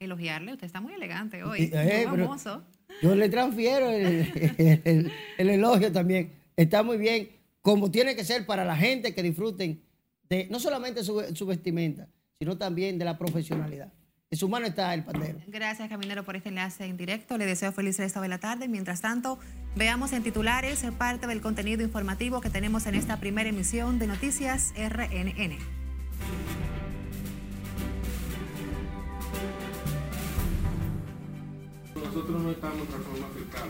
elogiarle. Usted está muy elegante hoy. Eh, muy famoso. Yo le transfiero el, elogio también. Está muy bien, como tiene que ser para la gente que disfruten de no solamente su vestimenta, sino también de la profesionalidad. En su mano está el pandero. Gracias, Caminero, por este enlace en directo. Le deseo feliz resto de la tarde. Mientras tanto, veamos en titulares parte del contenido informativo que tenemos en esta primera emisión de Noticias RNN. Nosotros no estamos en reforma fiscal.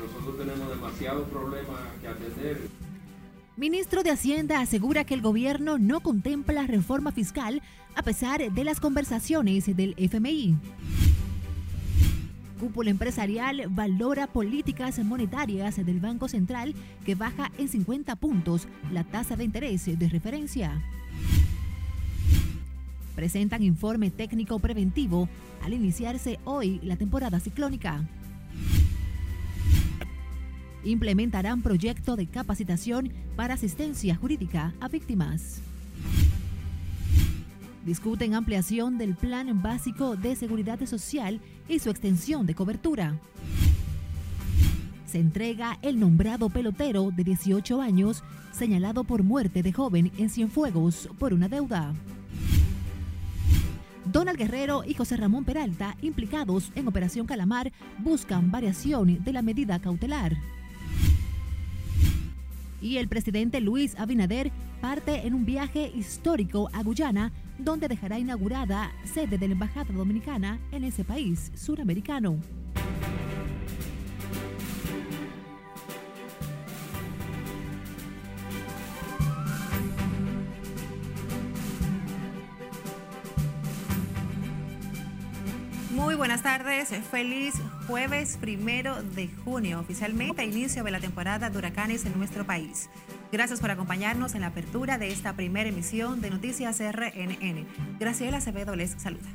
Nosotros tenemos demasiados problemas que atender. Ministro de Hacienda asegura que el gobierno no contempla reforma fiscal a pesar de las conversaciones del FMI. Cúpula empresarial valora políticas monetarias del Banco Central que baja en 50 puntos la tasa de interés de referencia. Presentan informe técnico preventivo al iniciarse hoy la temporada ciclónica implementarán proyecto de capacitación para asistencia jurídica a víctimas. Discuten ampliación del Plan Básico de Seguridad Social y su extensión de cobertura. Se entrega el nombrado pelotero de 18 años señalado por muerte de joven en Cienfuegos por una deuda. Donald Guerrero y José Ramón Peralta, implicados en Operación Calamar, buscan variación de la medida cautelar y el presidente Luis Abinader parte en un viaje histórico a Guyana, donde dejará inaugurada sede de la Embajada Dominicana en ese país suramericano. Buenas tardes, feliz jueves primero de junio, oficialmente inicio de la temporada de huracanes en nuestro país. Gracias por acompañarnos en la apertura de esta primera emisión de Noticias RNN. Graciela Acevedo les saluda.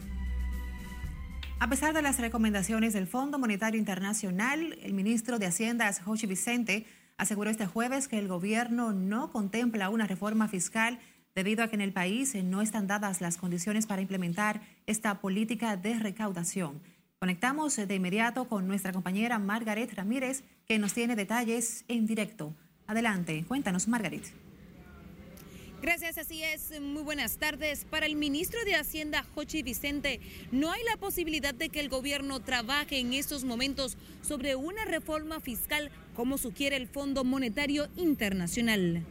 A pesar de las recomendaciones del Fondo Monetario Internacional, el ministro de Hacienda, Joshi Vicente, aseguró este jueves que el gobierno no contempla una reforma fiscal debido a que en el país no están dadas las condiciones para implementar esta política de recaudación. Conectamos de inmediato con nuestra compañera Margaret Ramírez, que nos tiene detalles en directo. Adelante, cuéntanos, Margaret. Gracias, así es. Muy buenas tardes. Para el ministro de Hacienda, Jochi Vicente, no hay la posibilidad de que el gobierno trabaje en estos momentos sobre una reforma fiscal como sugiere el Fondo Monetario Internacional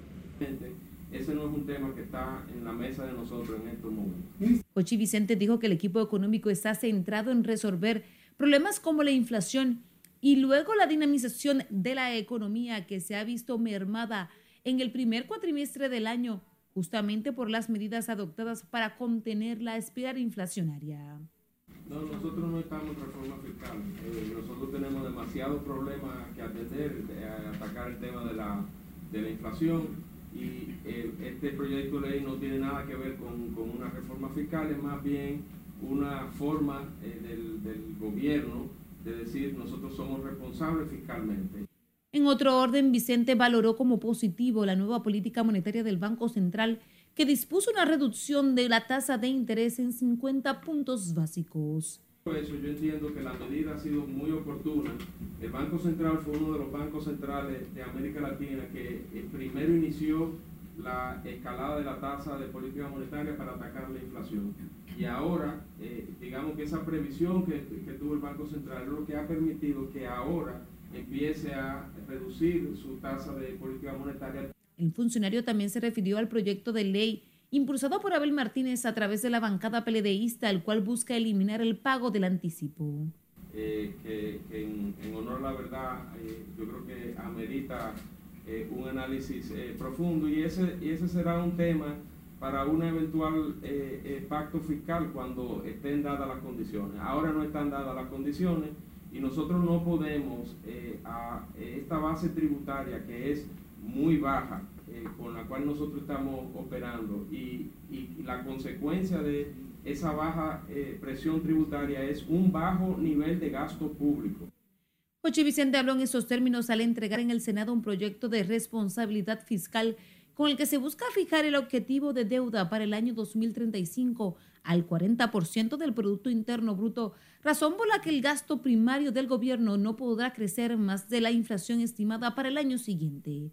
ese no es un tema que está en la mesa de nosotros en estos momentos. Ochi Vicente dijo que el equipo económico está centrado en resolver problemas como la inflación y luego la dinamización de la economía que se ha visto mermada en el primer cuatrimestre del año, justamente por las medidas adoptadas para contener la espiral inflacionaria. No, nosotros no estamos en reforma fiscal. Eh, nosotros tenemos demasiados problemas que atender, atacar el tema de la, de la inflación y este proyecto de ley no tiene nada que ver con, una reforma fiscal, es más bien una forma eh, del, del gobierno de decir nosotros somos responsables fiscalmente. En otro orden, Vicente valoró como positivo la nueva política monetaria del Banco Central que dispuso una reducción de la tasa de interés en 50 puntos básicos eso, yo entiendo que la medida ha sido muy oportuna. El Banco Central fue uno de los bancos centrales de América Latina que eh, primero inició la escalada de la tasa de política monetaria para atacar la inflación. Y ahora, eh, digamos que esa previsión que, que tuvo el Banco Central es lo que ha permitido que ahora empiece a reducir su tasa de política monetaria. El funcionario también se refirió al proyecto de ley impulsado por Abel Martínez a través de la bancada peledeísta, el cual busca eliminar el pago del anticipo. Eh, que, en, honor a la verdad, eh, yo creo que amerita eh, un análisis profundo y ese, y ese será un tema para un eventual pacto fiscal cuando estén dadas las condiciones. Ahora no están dadas las condiciones y nosotros no podemos a esta base tributaria que es muy baja, eh, con la cual nosotros estamos operando y, la consecuencia de esa baja eh, presión tributaria es un bajo nivel de gasto público. Jochi Vicente habló en esos términos al entregar en el Senado un proyecto de responsabilidad fiscal con el que se busca fijar el objetivo de deuda para el año 2035 al 40% del Producto Interno Bruto, razón por la que el gasto primario del gobierno no podrá crecer más de la inflación estimada para el año siguiente.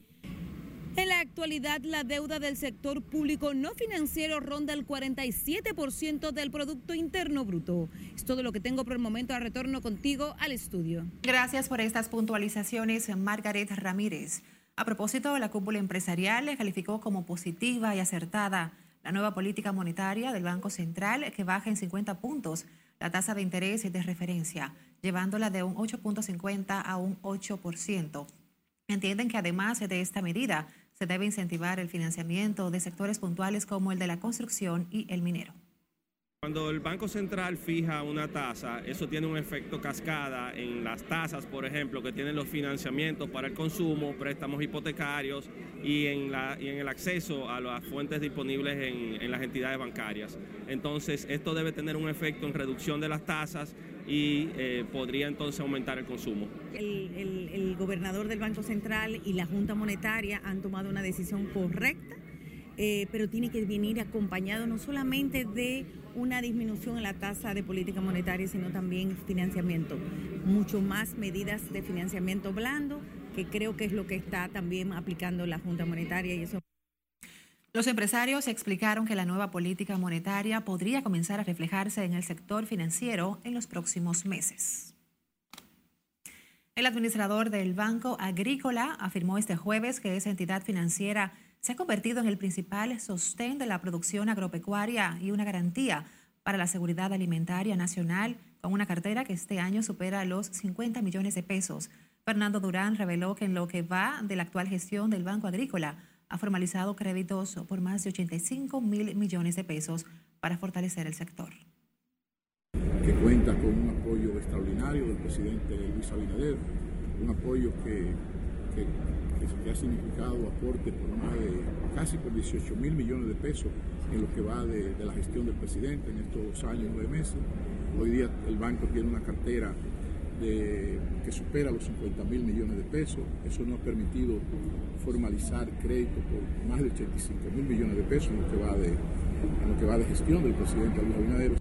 Actualidad, la deuda del sector público no financiero ronda el 47% del Producto Interno Bruto. Es todo lo que tengo por el momento. A retorno contigo al estudio. Gracias por estas puntualizaciones, Margaret Ramírez. A propósito, la cúpula empresarial calificó como positiva y acertada la nueva política monetaria del Banco Central que baja en 50 puntos la tasa de interés de referencia, llevándola de un 8.50 a un 8%. Entienden que además de esta medida, se debe incentivar el financiamiento de sectores puntuales como el de la construcción y el minero. Cuando el Banco Central fija una tasa, eso tiene un efecto cascada en las tasas, por ejemplo, que tienen los financiamientos para el consumo, préstamos hipotecarios y en, la, y en el acceso a las fuentes disponibles en, en las entidades bancarias. Entonces, esto debe tener un efecto en reducción de las tasas y eh, podría entonces aumentar el consumo. El, gobernador del Banco Central y la Junta Monetaria han tomado una decisión correcta, eh, pero tiene que venir acompañado no solamente de una disminución en la tasa de política monetaria, sino también financiamiento, mucho más medidas de financiamiento blando, que creo que es lo que está también aplicando la Junta Monetaria y eso. Los empresarios explicaron que la nueva política monetaria podría comenzar a reflejarse en el sector financiero en los próximos meses. El administrador del Banco Agrícola afirmó este jueves que esa entidad financiera se ha convertido en el principal sostén de la producción agropecuaria y una garantía para la seguridad alimentaria nacional, con una cartera que este año supera los 50 millones de pesos. Fernando Durán reveló que en lo que va de la actual gestión del Banco Agrícola, ha formalizado créditos por más de 85 mil millones de pesos para fortalecer el sector. Que cuenta con un apoyo extraordinario del presidente Luis Abinader, un apoyo que, ha significado aporte por más de casi por 18 mil millones de pesos en lo que va de, de la gestión del presidente en estos dos años, nueve meses. Hoy día el banco tiene una cartera de, que supera los 50 mil millones de pesos. Eso nos ha permitido formalizar créditos por más de 85 mil millones de pesos en lo, que va de, lo que va de gestión del presidente Luis Abinader.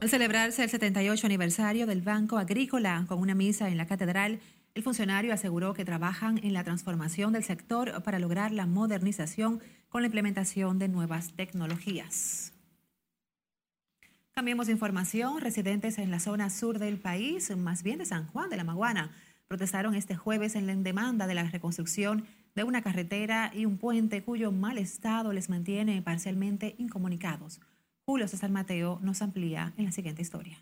Al celebrarse el 78 aniversario del Banco Agrícola con una misa en la catedral, el funcionario aseguró que trabajan en la transformación del sector para lograr la modernización con la implementación de nuevas tecnologías. Cambiemos de información. Residentes en la zona sur del país, más bien de San Juan de la Maguana, protestaron este jueves en la demanda de la reconstrucción de una carretera y un puente cuyo mal estado les mantiene parcialmente incomunicados. Julio César Mateo nos amplía en la siguiente historia.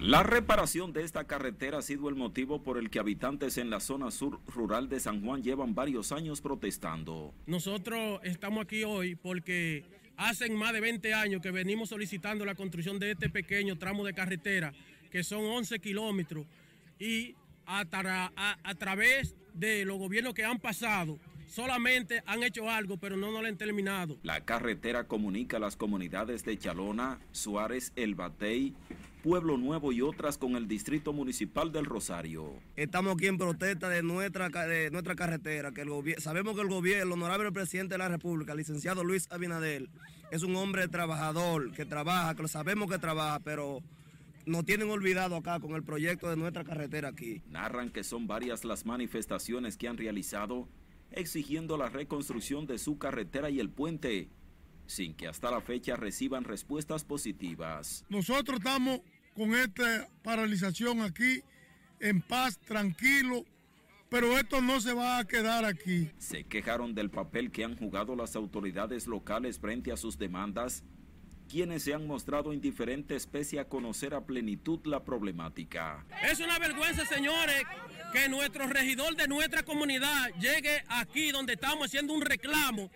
La reparación de esta carretera ha sido el motivo por el que habitantes en la zona sur rural de San Juan llevan varios años protestando. Nosotros estamos aquí hoy porque hace más de 20 años que venimos solicitando la construcción de este pequeño tramo de carretera, que son 11 kilómetros, y a, tra a, a través de los gobiernos que han pasado, solamente han hecho algo, pero no, no lo han terminado. La carretera comunica las comunidades de Chalona, Suárez, El Batey, Pueblo Nuevo y otras con el Distrito Municipal del Rosario. Estamos aquí en protesta de nuestra, de nuestra carretera, que el sabemos que el gobierno, el honorable presidente de la República, el licenciado Luis Abinader, es un hombre trabajador, que trabaja, que lo sabemos que trabaja, pero nos tienen olvidado acá con el proyecto de nuestra carretera aquí. Narran que son varias las manifestaciones que han realizado exigiendo la reconstrucción de su carretera y el puente, sin que hasta la fecha reciban respuestas positivas. Nosotros estamos con esta paralización aquí en paz, tranquilo, pero esto no se va a quedar aquí. Se quejaron del papel que han jugado las autoridades locales frente a sus demandas, quienes se han mostrado indiferentes pese a conocer a plenitud la problemática. Es una vergüenza, señores, que nuestro regidor de nuestra comunidad llegue aquí donde estamos haciendo un reclamo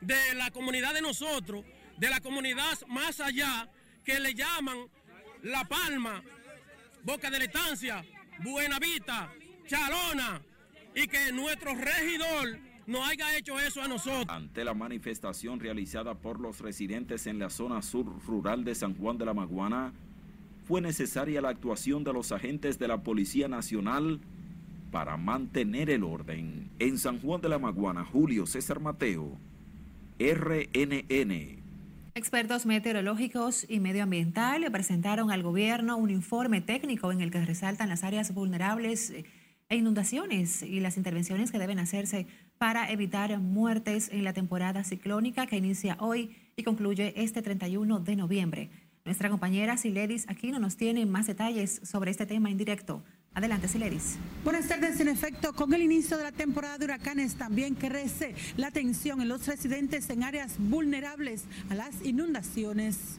de la comunidad de nosotros, de la comunidad más allá, que le llaman La Palma, Boca de la Estancia, Buenavista, Chalona, y que nuestro regidor no haya hecho eso a nosotros. Ante la manifestación realizada por los residentes en la zona sur rural de San Juan de la Maguana, fue necesaria la actuación de los agentes de la Policía Nacional para mantener el orden. En San Juan de la Maguana, Julio César Mateo, RNN. Expertos meteorológicos y medioambientales presentaron al gobierno un informe técnico en el que resaltan las áreas vulnerables e inundaciones y las intervenciones que deben hacerse para evitar muertes en la temporada ciclónica que inicia hoy y concluye este 31 de noviembre. Nuestra compañera Siledis Aquino nos tiene más detalles sobre este tema en directo. Adelante, Siledis. Buenas tardes. En efecto, con el inicio de la temporada de huracanes también crece la tensión en los residentes en áreas vulnerables a las inundaciones.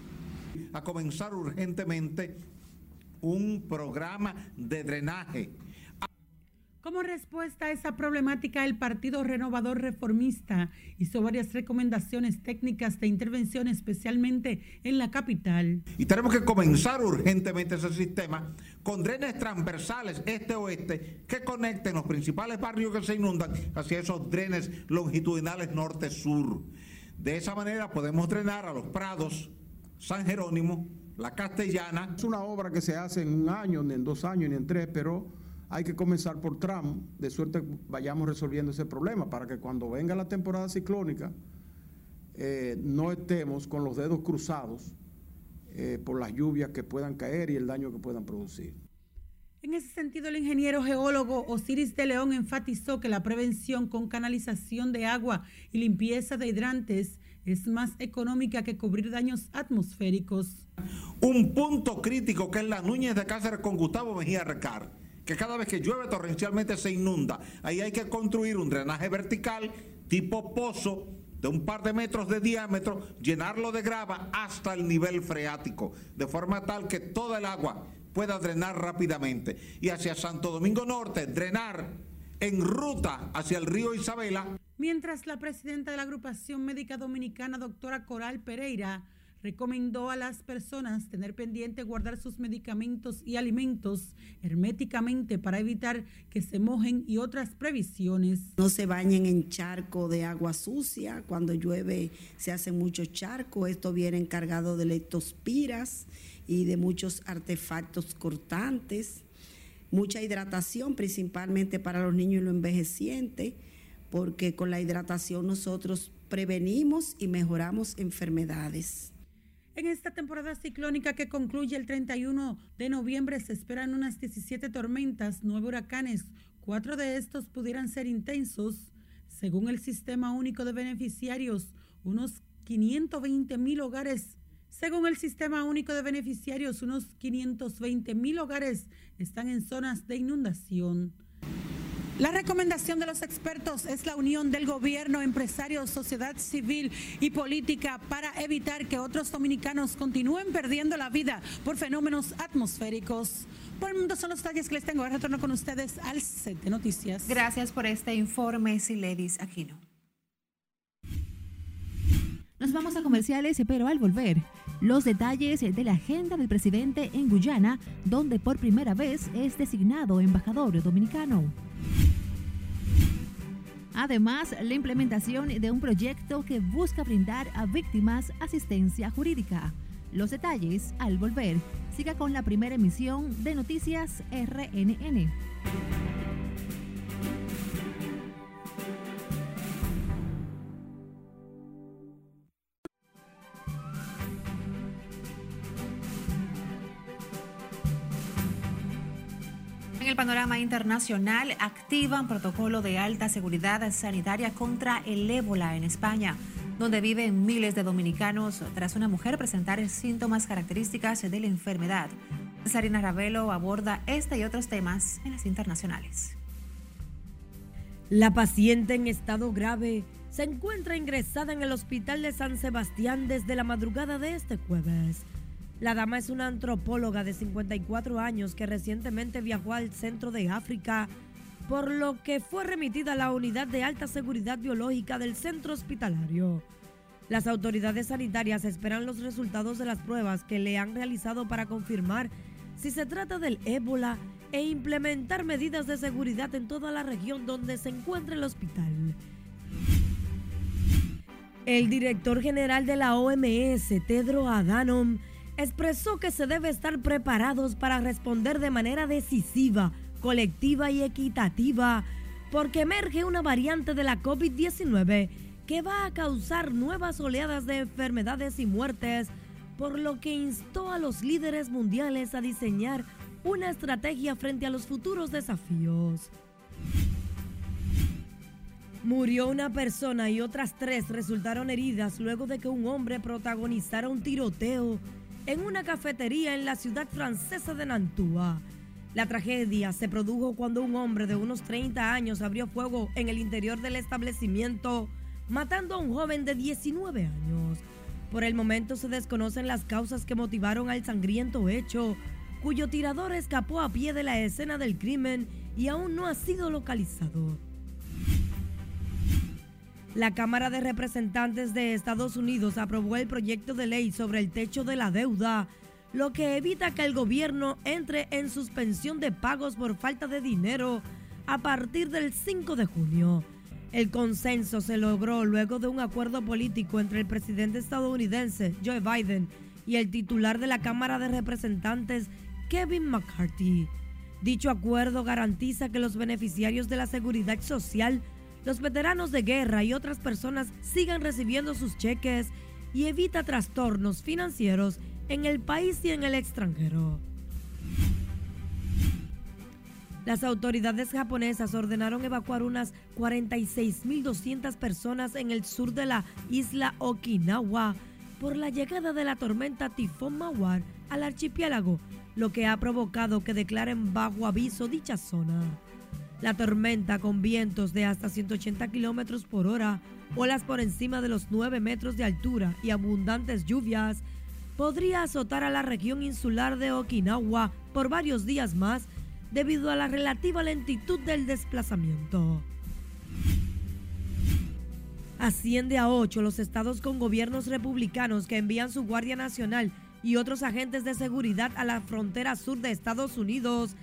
A comenzar urgentemente un programa de drenaje como respuesta a esa problemática, el Partido Renovador Reformista hizo varias recomendaciones técnicas de intervención, especialmente en la capital. Y tenemos que comenzar urgentemente ese sistema con drenes transversales este-oeste que conecten los principales barrios que se inundan hacia esos drenes longitudinales norte-sur. De esa manera podemos drenar a los prados, San Jerónimo, la Castellana. Es una obra que se hace en un año, ni en dos años, ni en tres, pero hay que comenzar por tramo, de suerte que vayamos resolviendo ese problema, para que cuando venga la temporada ciclónica eh, no estemos con los dedos cruzados eh, por las lluvias que puedan caer y el daño que puedan producir. En ese sentido, el ingeniero geólogo Osiris de León enfatizó que la prevención con canalización de agua y limpieza de hidrantes es más económica que cubrir daños atmosféricos. Un punto crítico que es la Núñez de Cáceres con Gustavo Mejía Recar que cada vez que llueve torrencialmente se inunda. Ahí hay que construir un drenaje vertical tipo pozo de un par de metros de diámetro, llenarlo de grava hasta el nivel freático, de forma tal que toda el agua pueda drenar rápidamente. Y hacia Santo Domingo Norte, drenar en ruta hacia el río Isabela. Mientras la presidenta de la agrupación médica dominicana, doctora Coral Pereira, recomendó a las personas tener pendiente guardar sus medicamentos y alimentos herméticamente para evitar que se mojen y otras previsiones. No se bañen en charco de agua sucia, cuando llueve se hace mucho charco, esto viene encargado de leptospiras y de muchos artefactos cortantes, mucha hidratación principalmente para los niños y los envejecientes, porque con la hidratación nosotros prevenimos y mejoramos enfermedades. En esta temporada ciclónica que concluye el 31 de noviembre se esperan unas 17 tormentas, 9 huracanes. Cuatro de estos pudieran ser intensos. Según el Sistema Único de Beneficiarios, unos 520 mil hogares. Según el Sistema Único de Beneficiarios, unos 520 mil hogares están en zonas de inundación. La recomendación de los expertos es la unión del gobierno, empresarios, sociedad civil y política para evitar que otros dominicanos continúen perdiendo la vida por fenómenos atmosféricos. Por el mundo son los detalles que les tengo. Ahora retorno con ustedes al set de noticias. Gracias por este informe, Siledis Aquino. Nos vamos a comerciales, pero al volver, los detalles de la agenda del presidente en Guyana, donde por primera vez es designado embajador dominicano. Además, la implementación de un proyecto que busca brindar a víctimas asistencia jurídica. Los detalles al volver. Siga con la primera emisión de Noticias RNN. Panorama internacional, activan protocolo de alta seguridad sanitaria contra el ébola en España, donde viven miles de dominicanos tras una mujer presentar síntomas características de la enfermedad. Sarina Ravelo aborda este y otros temas en las internacionales. La paciente en estado grave se encuentra ingresada en el hospital de San Sebastián desde la madrugada de este jueves. La dama es una antropóloga de 54 años que recientemente viajó al centro de África, por lo que fue remitida a la unidad de alta seguridad biológica del centro hospitalario. Las autoridades sanitarias esperan los resultados de las pruebas que le han realizado para confirmar si se trata del ébola e implementar medidas de seguridad en toda la región donde se encuentra el hospital. El director general de la OMS, Tedro Adhanom, expresó que se debe estar preparados para responder de manera decisiva colectiva y equitativa, porque emerge una variante de la COVID-19 que va a causar nuevas oleadas de enfermedades y muertes, por lo que instó a los líderes mundiales a diseñar una estrategia frente a los futuros desafíos. Murió una persona y otras tres resultaron heridas luego de que un hombre protagonizara un tiroteo en una cafetería en la ciudad francesa de Nantua. La tragedia se produjo cuando un hombre de unos 30 años abrió fuego en el interior del establecimiento, matando a un joven de 19 años. Por el momento se desconocen las causas que motivaron al sangriento hecho, cuyo tirador escapó a pie de la escena del crimen y aún no ha sido localizado. La Cámara de Representantes de Estados Unidos aprobó el proyecto de ley sobre el techo de la deuda, lo que evita que el gobierno entre en suspensión de pagos por falta de dinero a partir del 5 de junio. El consenso se logró luego de un acuerdo político entre el presidente estadounidense Joe Biden y el titular de la Cámara de Representantes Kevin McCarthy. Dicho acuerdo garantiza que los beneficiarios de la seguridad social los veteranos de guerra y otras personas sigan recibiendo sus cheques y evita trastornos financieros en el país y en el extranjero. Las autoridades japonesas ordenaron evacuar unas 46.200 personas en el sur de la isla Okinawa por la llegada de la tormenta tifón Mawar al archipiélago, lo que ha provocado que declaren bajo aviso dicha zona. La tormenta con vientos de hasta 180 kilómetros por hora, olas por encima de los 9 metros de altura y abundantes lluvias podría azotar a la región insular de Okinawa por varios días más debido a la relativa lentitud del desplazamiento. Asciende a ocho los estados con gobiernos republicanos que envían su Guardia Nacional y otros agentes de seguridad a la frontera sur de Estados Unidos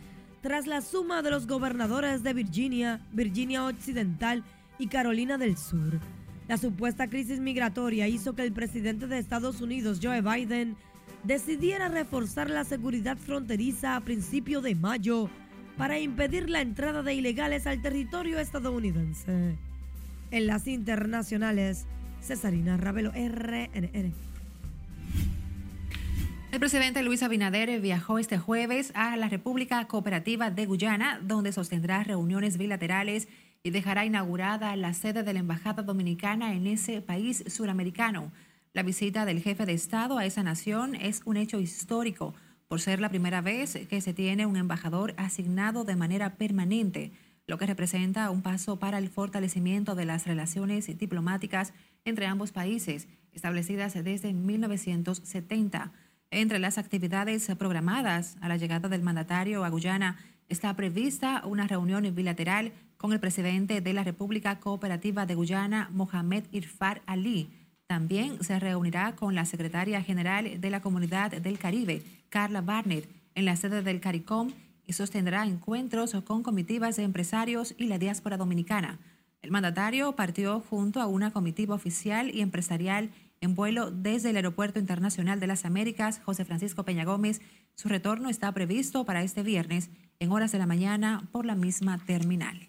tras la suma de los gobernadores de Virginia, Virginia Occidental y Carolina del Sur. La supuesta crisis migratoria hizo que el presidente de Estados Unidos, Joe Biden, decidiera reforzar la seguridad fronteriza a principio de mayo para impedir la entrada de ilegales al territorio estadounidense. En las internacionales, Cesarina Ravelo, RNN. El presidente Luis Abinader viajó este jueves a la República Cooperativa de Guyana, donde sostendrá reuniones bilaterales y dejará inaugurada la sede de la Embajada Dominicana en ese país suramericano. La visita del jefe de Estado a esa nación es un hecho histórico por ser la primera vez que se tiene un embajador asignado de manera permanente, lo que representa un paso para el fortalecimiento de las relaciones diplomáticas entre ambos países, establecidas desde 1970. Entre las actividades programadas a la llegada del mandatario a Guyana está prevista una reunión bilateral con el presidente de la República Cooperativa de Guyana, Mohamed Irfar Ali. También se reunirá con la secretaria general de la Comunidad del Caribe, Carla Barnett, en la sede del CARICOM y sostendrá encuentros con comitivas de empresarios y la diáspora dominicana. El mandatario partió junto a una comitiva oficial y empresarial en vuelo desde el Aeropuerto Internacional de las Américas, José Francisco Peña Gómez. Su retorno está previsto para este viernes en horas de la mañana por la misma terminal.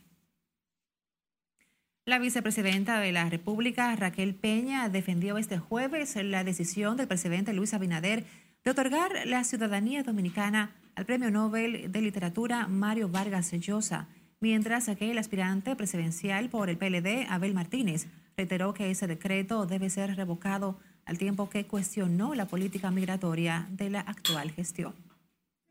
La vicepresidenta de la República, Raquel Peña, defendió este jueves la decisión del presidente Luis Abinader de otorgar la ciudadanía dominicana al Premio Nobel de Literatura Mario Vargas Llosa, mientras que el aspirante presidencial por el PLD, Abel Martínez, reiteró que ese decreto debe ser revocado al tiempo que cuestionó la política migratoria de la actual gestión.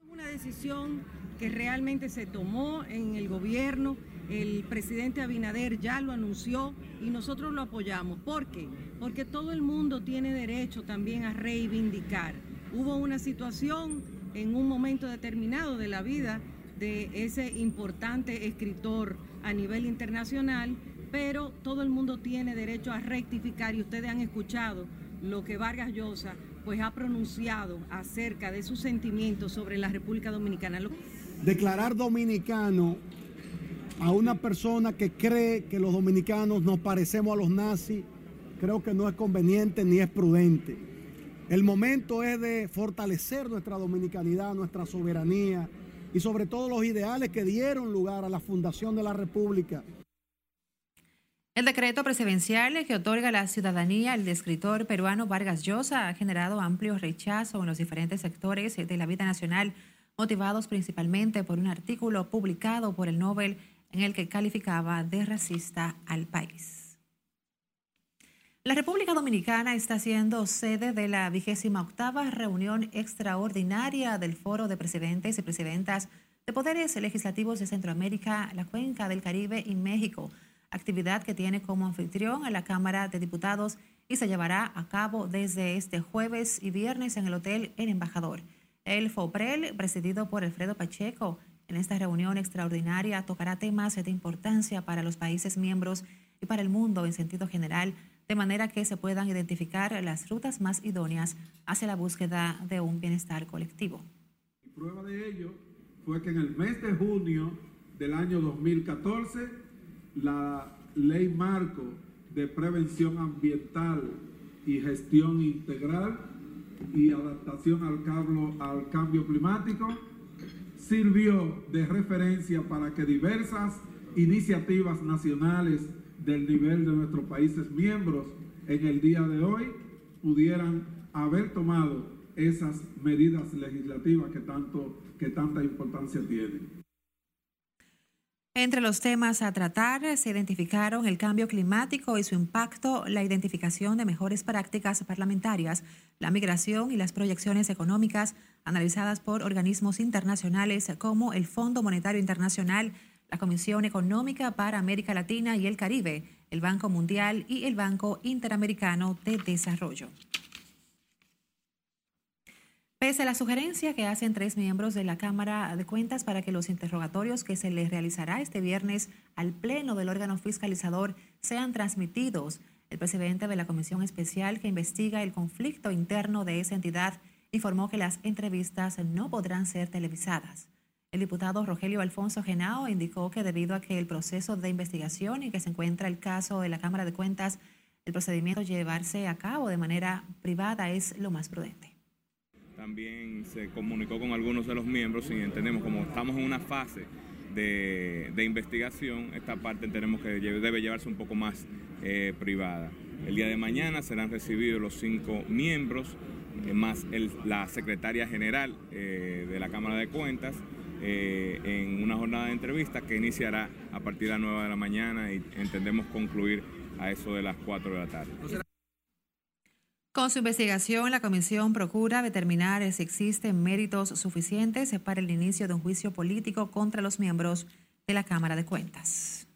Es una decisión que realmente se tomó en el gobierno, el presidente Abinader ya lo anunció y nosotros lo apoyamos. ¿Por qué? Porque todo el mundo tiene derecho también a reivindicar. Hubo una situación en un momento determinado de la vida de ese importante escritor a nivel internacional pero todo el mundo tiene derecho a rectificar y ustedes han escuchado lo que Vargas Llosa pues ha pronunciado acerca de sus sentimientos sobre la República Dominicana. Declarar dominicano a una persona que cree que los dominicanos nos parecemos a los nazis, creo que no es conveniente ni es prudente. El momento es de fortalecer nuestra dominicanidad, nuestra soberanía, y sobre todo los ideales que dieron lugar a la fundación de la República. El decreto presidencial que otorga la ciudadanía al escritor peruano Vargas Llosa ha generado amplio rechazo en los diferentes sectores de la vida nacional, motivados principalmente por un artículo publicado por el Nobel en el que calificaba de racista al país. La República Dominicana está siendo sede de la vigésima octava reunión extraordinaria del Foro de Presidentes y Presidentas de Poderes Legislativos de Centroamérica, la Cuenca del Caribe y México, actividad que tiene como anfitrión a la Cámara de Diputados y se llevará a cabo desde este jueves y viernes en el Hotel El Embajador. El FOPREL, presidido por Alfredo Pacheco, en esta reunión extraordinaria tocará temas de importancia para los países miembros y para el mundo en sentido general, de manera que se puedan identificar las rutas más idóneas hacia la búsqueda de un bienestar colectivo. prueba de ello fue que en el mes de junio del año 2014, la ley marco de prevención ambiental y gestión integral y adaptación al cambio, al cambio climático sirvió de referencia para que diversas iniciativas nacionales del nivel de nuestros países miembros en el día de hoy pudieran haber tomado esas medidas legislativas que, tanto, que tanta importancia tienen. Entre los temas a tratar se identificaron el cambio climático y su impacto, la identificación de mejores prácticas parlamentarias, la migración y las proyecciones económicas analizadas por organismos internacionales como el Fondo Monetario Internacional, la Comisión Económica para América Latina y el Caribe, el Banco Mundial y el Banco Interamericano de Desarrollo. Pese a la sugerencia que hacen tres miembros de la Cámara de Cuentas para que los interrogatorios que se les realizará este viernes al Pleno del órgano fiscalizador sean transmitidos, el presidente de la Comisión Especial que investiga el conflicto interno de esa entidad informó que las entrevistas no podrán ser televisadas. El diputado Rogelio Alfonso Genao indicó que debido a que el proceso de investigación y que se encuentra el caso de la Cámara de Cuentas, el procedimiento llevarse a cabo de manera privada es lo más prudente. También se comunicó con algunos de los miembros y entendemos como estamos en una fase de, investigación, esta parte tenemos que debe llevarse un poco más eh, privada. El día de mañana serán recibidos los cinco miembros, eh, más la secretaria general eh, de la Cámara de Cuentas, en una jornada de entrevistas que iniciará a partir de las 9 de la mañana y entendemos concluir a eso de las 4 de la tarde. Con su investigación, la comisión procura determinar si existen méritos suficientes para el inicio de un juicio político contra los miembros de la Cámara de Cuentas.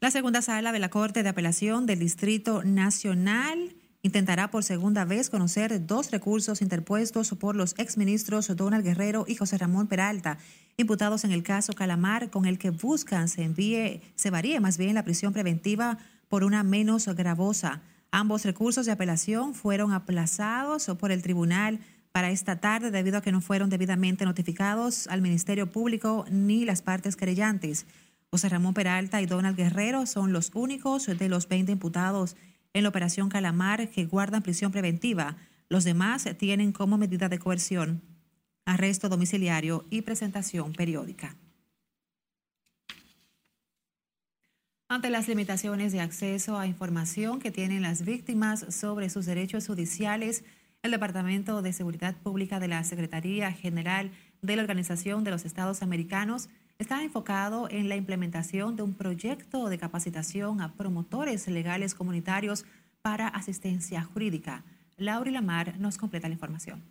La segunda sala de la Corte de Apelación del Distrito Nacional intentará por segunda vez conocer dos recursos interpuestos por los exministros Donald Guerrero y José Ramón Peralta, imputados en el caso Calamar, con el que buscan se envíe, se varíe más bien la prisión preventiva por una menos gravosa. Ambos recursos de apelación fueron aplazados por el tribunal para esta tarde debido a que no fueron debidamente notificados al Ministerio Público ni las partes querellantes. José Ramón Peralta y Donald Guerrero son los únicos de los 20 imputados en la operación Calamar que guardan prisión preventiva. Los demás tienen como medida de coerción arresto domiciliario y presentación periódica. Ante las limitaciones de acceso a información que tienen las víctimas sobre sus derechos judiciales, el Departamento de Seguridad Pública de la Secretaría General de la Organización de los Estados Americanos está enfocado en la implementación de un proyecto de capacitación a promotores legales comunitarios para asistencia jurídica. Laura Lamar nos completa la información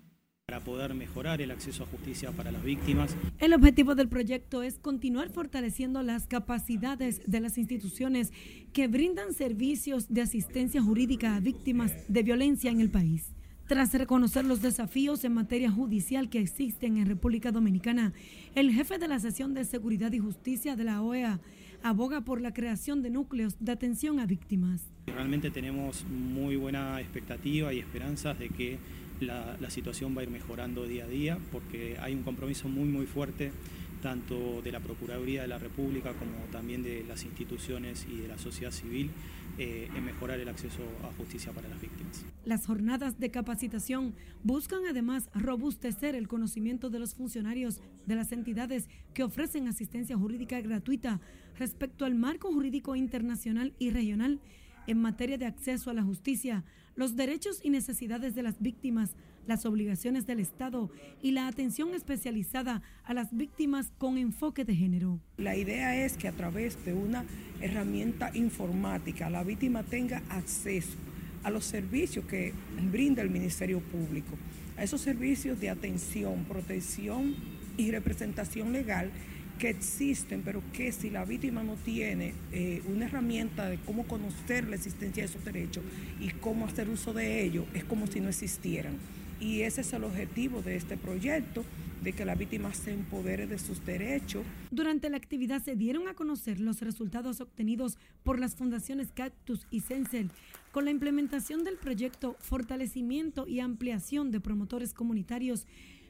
para poder mejorar el acceso a justicia para las víctimas. El objetivo del proyecto es continuar fortaleciendo las capacidades de las instituciones que brindan servicios de asistencia jurídica a víctimas de violencia en el país. Tras reconocer los desafíos en materia judicial que existen en República Dominicana, el jefe de la sesión de Seguridad y Justicia de la OEA aboga por la creación de núcleos de atención a víctimas. Realmente tenemos muy buena expectativa y esperanzas de que la, situación va a ir mejorando día a día porque hay un compromiso muy muy fuerte tanto de la Procuraduría de la República como también de las instituciones y de la sociedad civil eh, en mejorar el acceso a justicia para las víctimas. Las jornadas de capacitación buscan además robustecer el conocimiento de los funcionarios de las entidades que ofrecen asistencia jurídica gratuita respecto al marco jurídico internacional y regional en materia de acceso a la justicia, los derechos y necesidades de las víctimas, las obligaciones del Estado y la atención especializada a las víctimas con enfoque de género. La idea es que a través de una herramienta informática la víctima tenga acceso a los servicios que brinda el Ministerio Público, a esos servicios de atención, protección y representación legal que existen, pero que si la víctima no tiene eh, una herramienta de cómo conocer la existencia de esos derechos y cómo hacer uso de ellos, es como si no existieran. Y ese es el objetivo de este proyecto, de que la víctima se empodere de sus derechos. Durante la actividad se dieron a conocer los resultados obtenidos por las fundaciones Cactus y Censel con la implementación del proyecto Fortalecimiento y Ampliación de Promotores Comunitarios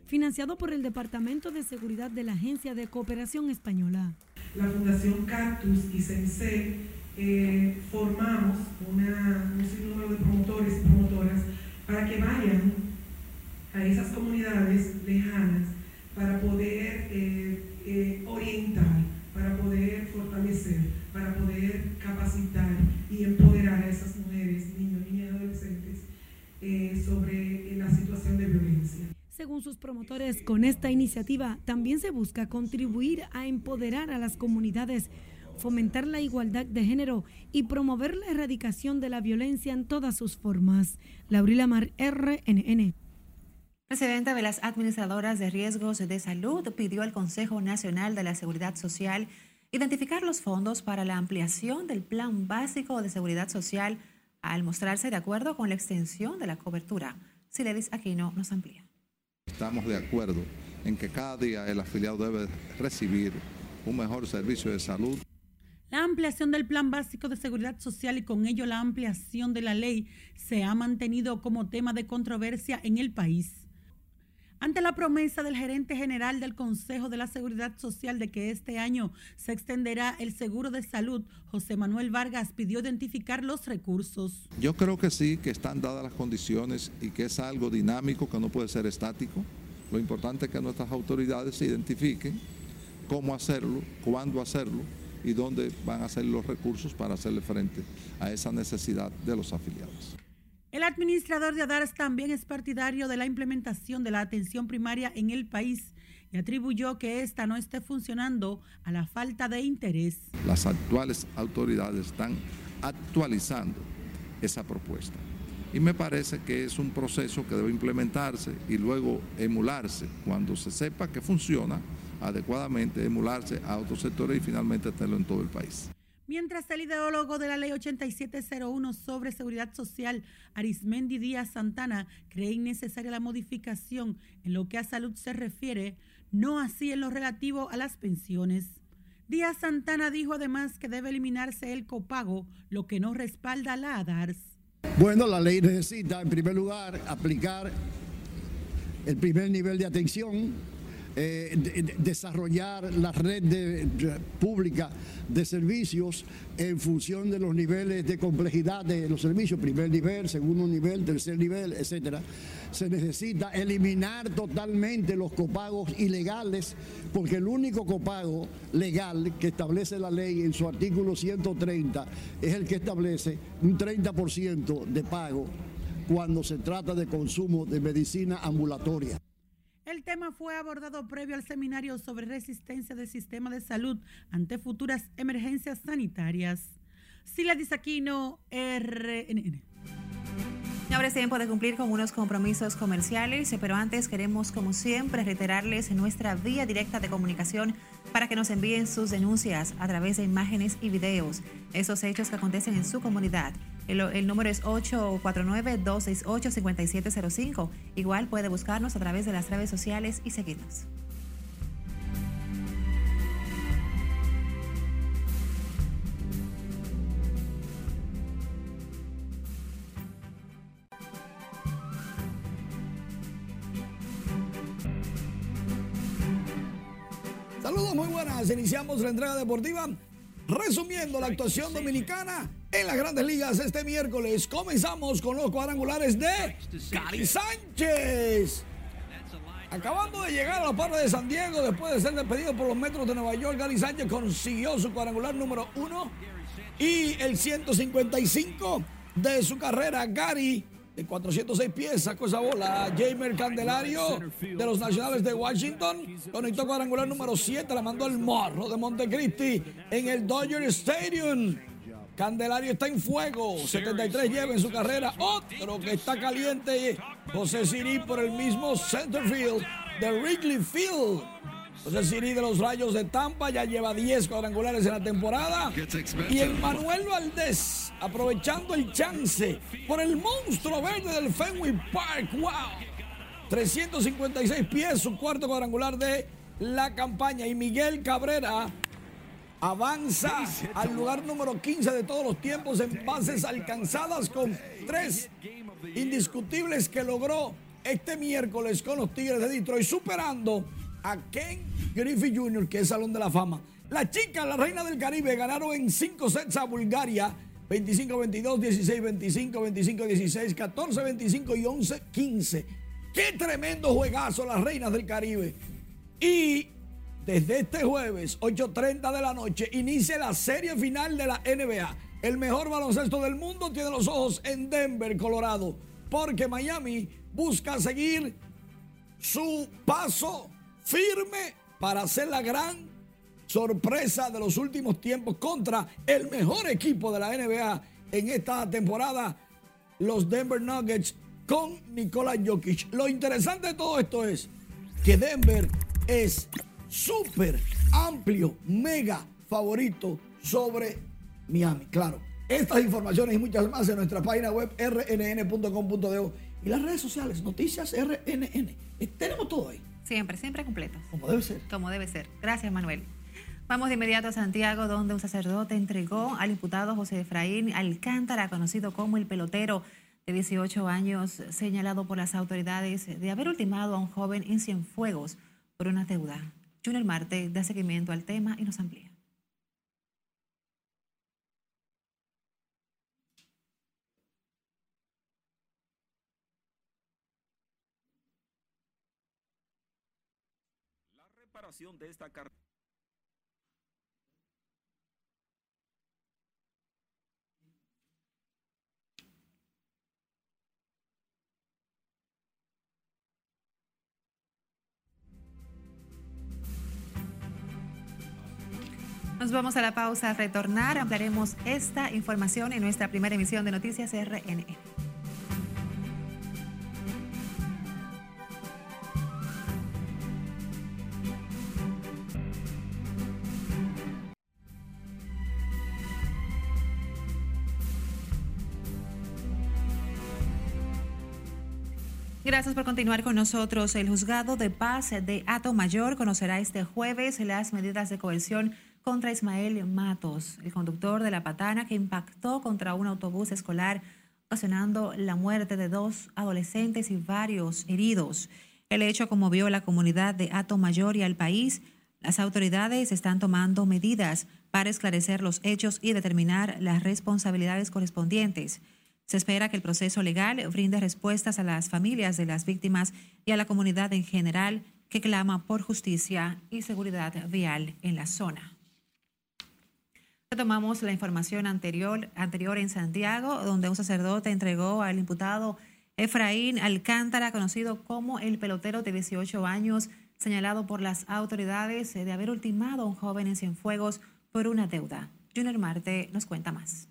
financiado por el Departamento de Seguridad de la Agencia de Cooperación Española. La Fundación Cactus y Censel eh, formamos una, un sinnúmero de promotores y promotoras para que vayan a esas comunidades lejanas para poder eh, eh, orientar, para poder fortalecer, para poder capacitar y empoderar a esas mujeres, niños, niñas y adolescentes eh, sobre la situación de violencia. Según sus promotores, con esta iniciativa también se busca contribuir a empoderar a las comunidades, fomentar la igualdad de género y promover la erradicación de la violencia en todas sus formas. Laurila Mar, RNN. Presidente de las administradoras de riesgos de salud pidió al Consejo Nacional de la Seguridad Social identificar los fondos para la ampliación del Plan Básico de Seguridad Social al mostrarse de acuerdo con la extensión de la cobertura. Siledis Aquino nos amplía. Estamos de acuerdo en que cada día el afiliado debe recibir un mejor servicio de salud. La ampliación del Plan Básico de Seguridad Social y con ello la ampliación de la ley se ha mantenido como tema de controversia en el país. Ante la promesa del gerente general del Consejo de la Seguridad Social de que este año se extenderá el seguro de salud, José Manuel Vargas pidió identificar los recursos. Yo creo que sí, que están dadas las condiciones y que es algo dinámico, que no puede ser estático. Lo importante es que nuestras autoridades se identifiquen cómo hacerlo, cuándo hacerlo y dónde van a ser los recursos para hacerle frente a esa necesidad de los afiliados. El administrador de ADARS también es partidario de la implementación de la atención primaria en el país y atribuyó que esta no esté funcionando a la falta de interés. Las actuales autoridades están actualizando esa propuesta y me parece que es un proceso que debe implementarse y luego emularse cuando se sepa que funciona adecuadamente, emularse a otros sectores y finalmente tenerlo en todo el país. Mientras el ideólogo de la ley 8701 sobre seguridad social, Arismendi Díaz Santana, cree innecesaria la modificación en lo que a salud se refiere, no así en lo relativo a las pensiones. Díaz Santana dijo además que debe eliminarse el copago, lo que no respalda la ADARS. Bueno, la ley necesita en primer lugar aplicar el primer nivel de atención eh, desarrollar la red pública de servicios en función de los niveles de complejidad de los servicios, primer nivel, segundo nivel, tercer nivel, etcétera. Se necesita eliminar totalmente los copagos ilegales, porque el único copago legal que establece la ley en su artículo 130 es el que establece un 30% de pago cuando se trata de consumo de medicina ambulatoria. El tema fue abordado previo al seminario sobre resistencia del sistema de salud ante futuras emergencias sanitarias. Sila Disaquino, RNN. Ahora es tiempo de cumplir con unos compromisos comerciales, pero antes queremos, como siempre, reiterarles nuestra vía directa de comunicación para que nos envíen sus denuncias a través de imágenes y videos, esos hechos que acontecen en su comunidad. El, número es 849-268-5705. Igual puede buscarnos a través de las redes sociales y seguirnos. La entrega deportiva resumiendo la actuación dominicana en las grandes ligas este miércoles. Comenzamos con los cuadrangulares de Cari Sánchez. Acabando de llegar a la parte de San Diego después de ser despedido por los Metros de Nueva York, Gary Sánchez consiguió su cuadrangular número uno y el 155 de su carrera. Gary de 406 pies sacó esa bola. Jamer Candelario de los Nacionales de Washington conectó cuadrangular número 7, la mandó el morro de Montecristi en el Dodger Stadium. Candelario está en fuego, 73 lleva en su carrera. Otro que está caliente, José Siri por el mismo centerfield de Wrigley Field. José Siri de los Rayos de Tampa ya lleva 10 cuadrangulares en la temporada. Y el Manuel Valdés, aprovechando el chance por el monstruo verde del Fenway Park. ¡Wow! 356 pies, su cuarto cuadrangular de la campaña. Y Miguel Cabrera avanza al lugar número 15 de todos los tiempos en bases alcanzadas con tres indiscutibles que logró este miércoles con los Tigres de Detroit, superando a Ken Griffey Jr., que es Salón de la Fama. Las chicas, la reina del Caribe, ganaron en 5 sets a Bulgaria. 25-22, 16-25, 25-16, 14-25 y 11-15. ¡Qué tremendo juegazo las reinas del Caribe! Y desde este jueves, 8.30 de la noche, inicia la serie final de la NBA. El mejor baloncesto del mundo tiene los ojos en Denver, Colorado, porque Miami busca seguir su paso firme para hacer la gran sorpresa de los últimos tiempos contra el mejor equipo de la NBA en esta temporada, los Denver Nuggets con Nikola Jokic. Lo interesante de todo esto es que Denver es súper amplio, mega favorito sobre Miami. Claro, estas informaciones y muchas más en nuestra página web rnn.com.de y las redes sociales, noticias RNN. Tenemos todo ahí. Siempre, siempre completo. Como debe ser. Como debe ser. Gracias, Manuel. Vamos de inmediato a Santiago, donde un sacerdote entregó al imputado José Efraín Alcántara, conocido como el pelotero de 18 años, señalado por las autoridades de haber ultimado a un joven en Cienfuegos por una deuda. Junior Marte da seguimiento al tema y nos amplía. La de esta carta. Nos vamos a la pausa, a retornar, hablaremos esta información en nuestra primera emisión de Noticias RNN. Gracias por continuar con nosotros. El juzgado de paz de Ato Mayor conocerá este jueves las medidas de coerción contra Ismael Matos, el conductor de la patana que impactó contra un autobús escolar, ocasionando la muerte de dos adolescentes y varios heridos. El hecho conmovió a la comunidad de Ato Mayor y al país. Las autoridades están tomando medidas para esclarecer los hechos y determinar las responsabilidades correspondientes. Se espera que el proceso legal brinde respuestas a las familias de las víctimas y a la comunidad en general que clama por justicia y seguridad vial en la zona. Retomamos la información anterior, anterior en Santiago, donde un sacerdote entregó al imputado Efraín Alcántara, conocido como el pelotero de 18 años, señalado por las autoridades de haber ultimado a un joven en Cienfuegos por una deuda. Junior Marte nos cuenta más.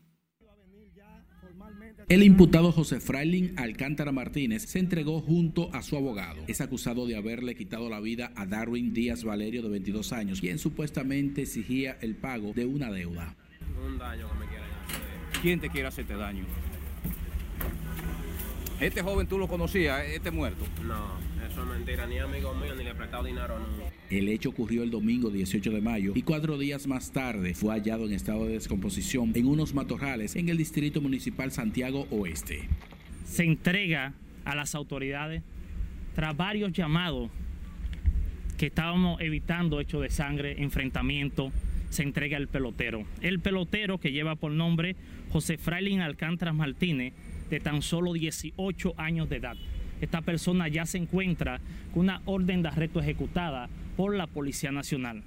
El imputado José Frailin Alcántara Martínez se entregó junto a su abogado. Es acusado de haberle quitado la vida a Darwin Díaz Valerio, de 22 años, quien supuestamente exigía el pago de una deuda. Un daño que me quieren hacer. ¿Quién te quiere hacerte daño? ¿Este joven tú lo conocías, este muerto? No, eso es mentira. Ni amigo mío, ni le he prestado dinero, no. El hecho ocurrió el domingo 18 de mayo y cuatro días más tarde fue hallado en estado de descomposición en unos matorrales en el Distrito Municipal Santiago Oeste. Se entrega a las autoridades tras varios llamados que estábamos evitando hechos de sangre, enfrentamiento, se entrega el pelotero. El pelotero que lleva por nombre José Frailin Alcántara Martínez, de tan solo 18 años de edad. Esta persona ya se encuentra con una orden de arresto ejecutada por la Policía Nacional.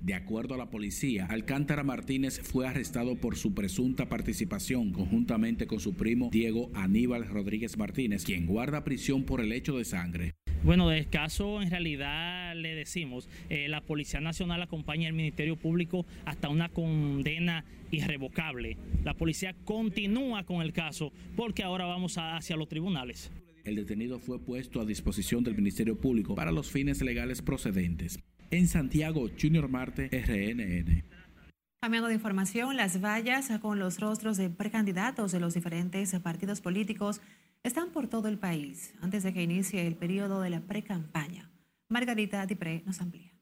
De acuerdo a la policía, Alcántara Martínez fue arrestado por su presunta participación conjuntamente con su primo Diego Aníbal Rodríguez Martínez, quien guarda prisión por el hecho de sangre. Bueno, de caso en realidad le decimos, eh, la Policía Nacional acompaña al Ministerio Público hasta una condena irrevocable. La policía continúa con el caso porque ahora vamos hacia los tribunales. El detenido fue puesto a disposición del Ministerio Público para los fines legales procedentes. En Santiago, Junior Marte, RNN. Cambiando de información, las vallas con los rostros de precandidatos de los diferentes partidos políticos están por todo el país antes de que inicie el periodo de la precampaña. Margarita Dipré nos amplía.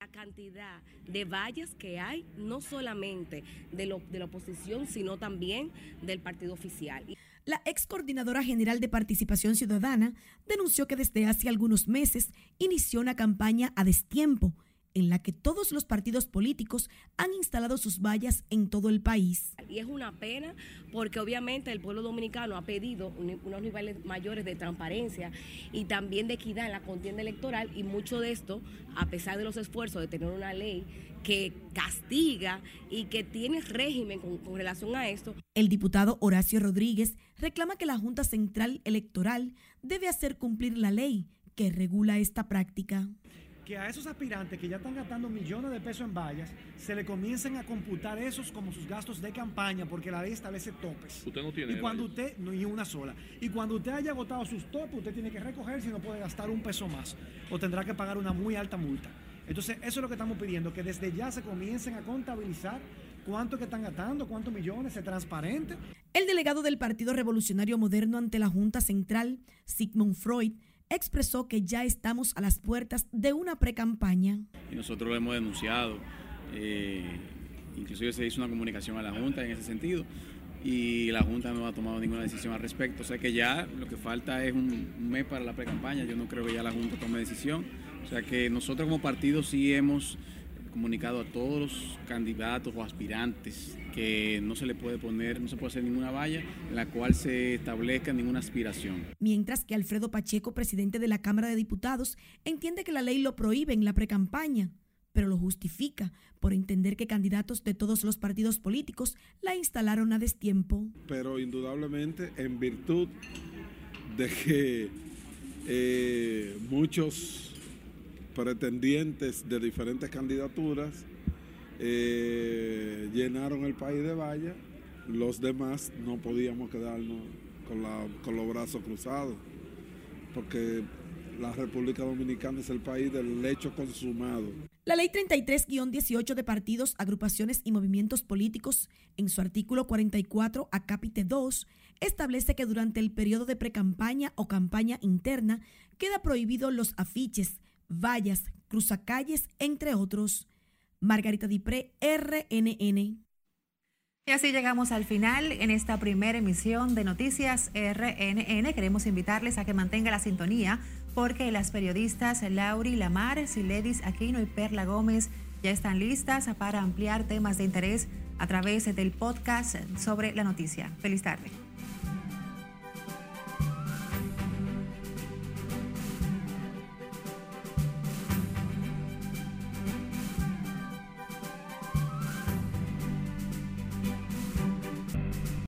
La cantidad de vallas que hay, no solamente de, lo, de la oposición, sino también del partido oficial. La ex coordinadora general de Participación Ciudadana denunció que desde hace algunos meses inició una campaña a destiempo en la que todos los partidos políticos han instalado sus vallas en todo el país. Y es una pena porque obviamente el pueblo dominicano ha pedido unos niveles mayores de transparencia y también de equidad en la contienda electoral y mucho de esto, a pesar de los esfuerzos de tener una ley que castiga y que tiene régimen con, con, relación a esto. El diputado Horacio Rodríguez reclama que la Junta Central Electoral debe hacer cumplir la ley que regula esta práctica que a esos aspirantes que ya están gastando millones de pesos en vallas, se le comiencen a computar esos como sus gastos de campaña, porque la ley establece topes. Usted no tiene. Y cuando usted, no, ni una sola. Y cuando usted haya agotado sus topes, usted tiene que recoger si no puede gastar un peso más, o tendrá que pagar una muy alta multa. Entonces, eso es lo que estamos pidiendo, que desde ya se comiencen a contabilizar cuánto que están gastando, cuántos millones, se transparente. El delegado del Partido Revolucionario Moderno ante la Junta Central, Sigmund Freud, expresó que ya estamos a las puertas de una precampaña. Y nosotros lo hemos denunciado, eh, inclusive se hizo una comunicación a la Junta en ese sentido y la Junta no ha tomado ninguna decisión al respecto. O sea que ya lo que falta es un, un mes para la precampaña, yo no creo que ya la Junta tome decisión. O sea que nosotros como partido sí hemos comunicado a todos los candidatos o aspirantes que no se le puede poner, no se puede hacer ninguna valla en la cual se establezca ninguna aspiración. Mientras que Alfredo Pacheco, presidente de la Cámara de Diputados, entiende que la ley lo prohíbe en la precampaña, pero lo justifica por entender que candidatos de todos los partidos políticos la instalaron a destiempo. Pero indudablemente en virtud de que eh, muchos pretendientes de diferentes candidaturas eh, llenaron el país de vallas, los demás no podíamos quedarnos con, la, con los brazos cruzados, porque la República Dominicana es el país del hecho consumado. La Ley 33-18 de partidos, agrupaciones y movimientos políticos, en su artículo 44, acápite 2, establece que durante el periodo de precampaña o campaña interna queda prohibido los afiches, vallas, cruzacalles, entre otros. Margarita Dipré, RNN. Y así llegamos al final en esta primera emisión de Noticias RNN. Queremos invitarles a que mantenga la sintonía porque las periodistas Lauri Lamar, Siledis Aquino y Perla Gómez ya están listas para ampliar temas de interés a través del podcast sobre la noticia. Feliz tarde.